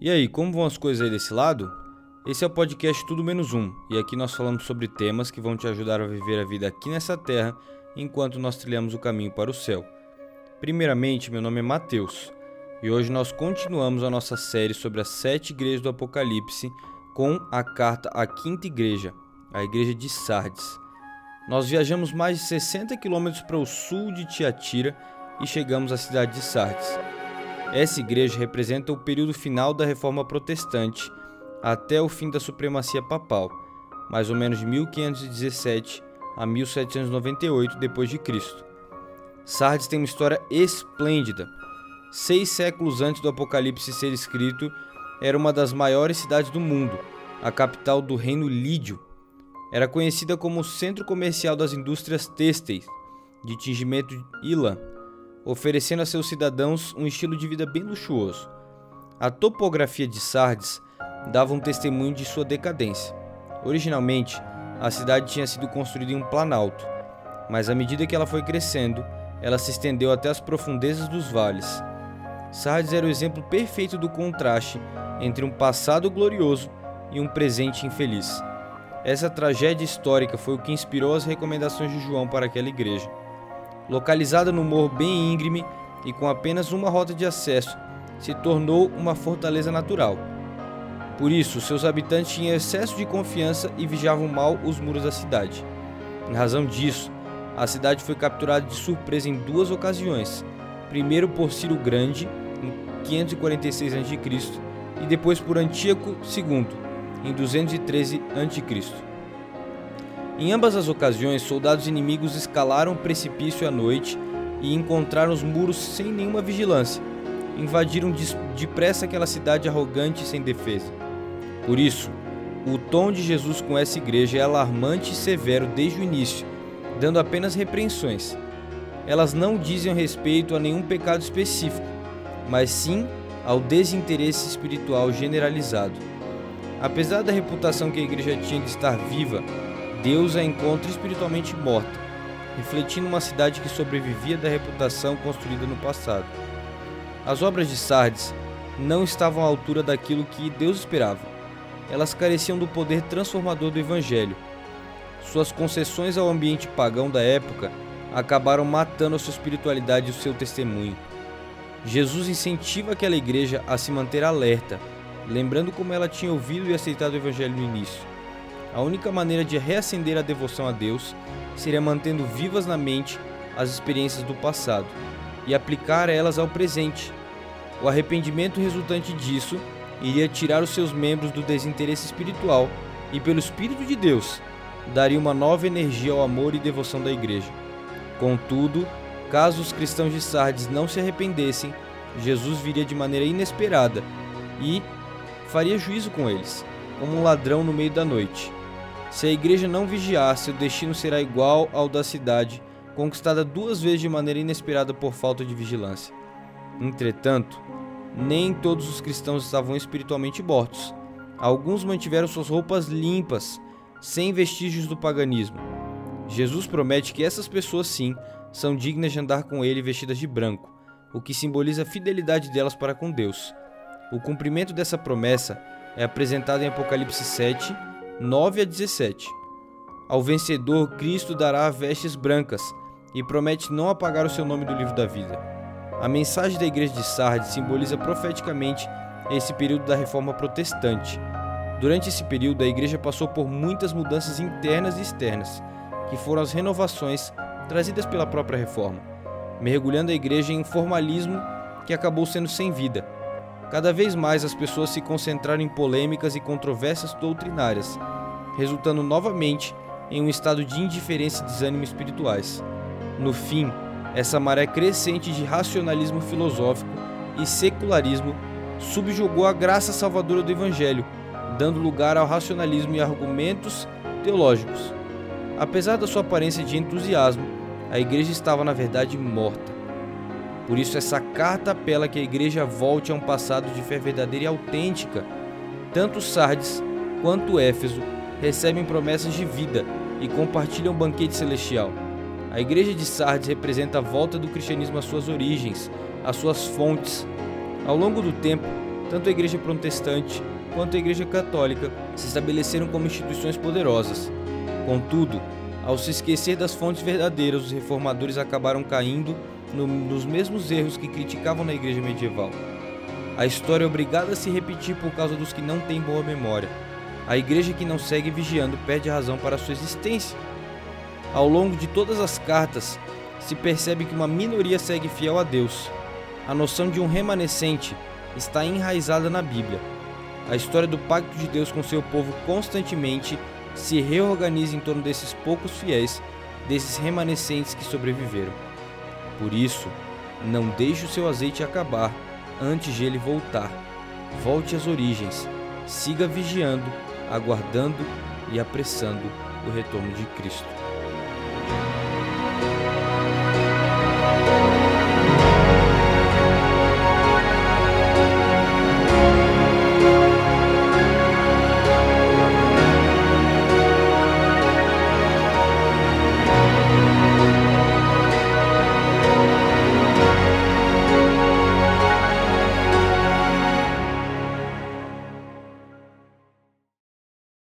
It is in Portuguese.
E aí, como vão as coisas aí desse lado? Esse é o podcast Tudo Menos Um, e aqui nós falamos sobre temas que vão te ajudar a viver a vida aqui nessa terra enquanto nós trilhamos o caminho para o céu. Primeiramente, meu nome é Mateus, e hoje nós continuamos a nossa série sobre as sete igrejas do Apocalipse com a carta à quinta igreja, a igreja de Sardes. Nós viajamos mais de 60 quilômetros para o sul de Tiatira e chegamos à cidade de Sardes. Essa igreja representa o período final da reforma protestante até o fim da supremacia papal, mais ou menos de 1517 a 1798 depois de Cristo. Sardes tem uma história esplêndida. Seis séculos antes do Apocalipse ser escrito, era uma das maiores cidades do mundo, a capital do reino Lídio. Era conhecida como o centro comercial das indústrias têxteis, de tingimento Ilan, oferecendo a seus cidadãos um estilo de vida bem luxuoso. A topografia de Sardes dava um testemunho de sua decadência. Originalmente, a cidade tinha sido construída em um planalto, mas à medida que ela foi crescendo, ela se estendeu até as profundezas dos vales. Sardes era o exemplo perfeito do contraste entre um passado glorioso e um presente infeliz. Essa tragédia histórica foi o que inspirou as recomendações de João para aquela igreja. Localizada no morro bem íngreme e com apenas uma rota de acesso, se tornou uma fortaleza natural. Por isso, seus habitantes tinham excesso de confiança e vigiavam mal os muros da cidade. Em razão disso, a cidade foi capturada de surpresa em duas ocasiões. Primeiro por Ciro Grande, em 546 a.C., e depois por Antíoco II, em 213 a.C. Em ambas as ocasiões, soldados inimigos escalaram o precipício à noite e encontraram os muros sem nenhuma vigilância. Invadiram depressa aquela cidade arrogante e sem defesa. Por isso, o tom de Jesus com essa igreja é alarmante e severo desde o início, dando apenas repreensões. Elas não dizem respeito a nenhum pecado específico, mas sim ao desinteresse espiritual generalizado. Apesar da reputação que a igreja tinha de estar viva, Deus a encontra espiritualmente morta, refletindo uma cidade que sobrevivia da reputação construída no passado. As obras de Sardes não estavam à altura daquilo que Deus esperava. Elas careciam do poder transformador do Evangelho. Suas concessões ao ambiente pagão da época acabaram matando a sua espiritualidade e o seu testemunho. Jesus incentiva aquela igreja a se manter alerta, lembrando como ela tinha ouvido e aceitado o Evangelho no início. A única maneira de reacender a devoção a Deus seria mantendo vivas na mente as experiências do passado e aplicar elas ao presente. O arrependimento resultante disso iria tirar os seus membros do desinteresse espiritual e, pelo Espírito de Deus, daria uma nova energia ao amor e devoção da igreja. Contudo, caso os cristãos de Sardes não se arrependessem, Jesus viria de maneira inesperada e faria juízo com eles, como um ladrão no meio da noite. Se a igreja não vigiar, seu destino será igual ao da cidade, conquistada duas vezes de maneira inesperada por falta de vigilância. Entretanto, nem todos os cristãos estavam espiritualmente mortos. Alguns mantiveram suas roupas limpas, sem vestígios do paganismo. Jesus promete que essas pessoas, sim, são dignas de andar com ele vestidas de branco, o que simboliza a fidelidade delas para com Deus. O cumprimento dessa promessa é apresentado em Apocalipse 7, 9 a 17. Ao vencedor, Cristo dará vestes brancas e promete não apagar o seu nome do livro da vida. A mensagem da igreja de Sardes simboliza profeticamente esse período da reforma protestante. Durante esse período, a igreja passou por muitas mudanças internas e externas, que foram as renovações trazidas pela própria reforma, mergulhando a igreja em um formalismo que acabou sendo sem vida Cada vez mais as pessoas se concentraram em polêmicas e controvérsias doutrinárias, resultando novamente em um estado de indiferença e desânimo espirituais. No fim, essa maré crescente de racionalismo filosófico e secularismo subjugou a graça salvadora do Evangelho, dando lugar ao racionalismo e argumentos teológicos. Apesar da sua aparência de entusiasmo, a igreja estava na verdade morta. Por isso, essa carta apela que a igreja volte a um passado de fé verdadeira e autêntica. Tanto Sardes quanto Éfeso recebem promessas de vida e compartilham o banquete celestial. A igreja de Sardes representa a volta do cristianismo às suas origens, às suas fontes. Ao longo do tempo, tanto a Igreja Protestante quanto a Igreja Católica se estabeleceram como instituições poderosas. Contudo, ao se esquecer das fontes verdadeiras, os reformadores acabaram caindo no, nos mesmos erros que criticavam na Igreja medieval. A história é obrigada a se repetir por causa dos que não têm boa memória. A igreja que não segue vigiando perde a razão para sua existência. Ao longo de todas as cartas, se percebe que uma minoria segue fiel a Deus. A noção de um remanescente está enraizada na Bíblia. A história do pacto de Deus com seu povo constantemente se reorganiza em torno desses poucos fiéis, desses remanescentes que sobreviveram. Por isso, não deixe o seu azeite acabar antes de ele voltar. Volte às origens, siga vigiando, aguardando e apressando o retorno de Cristo.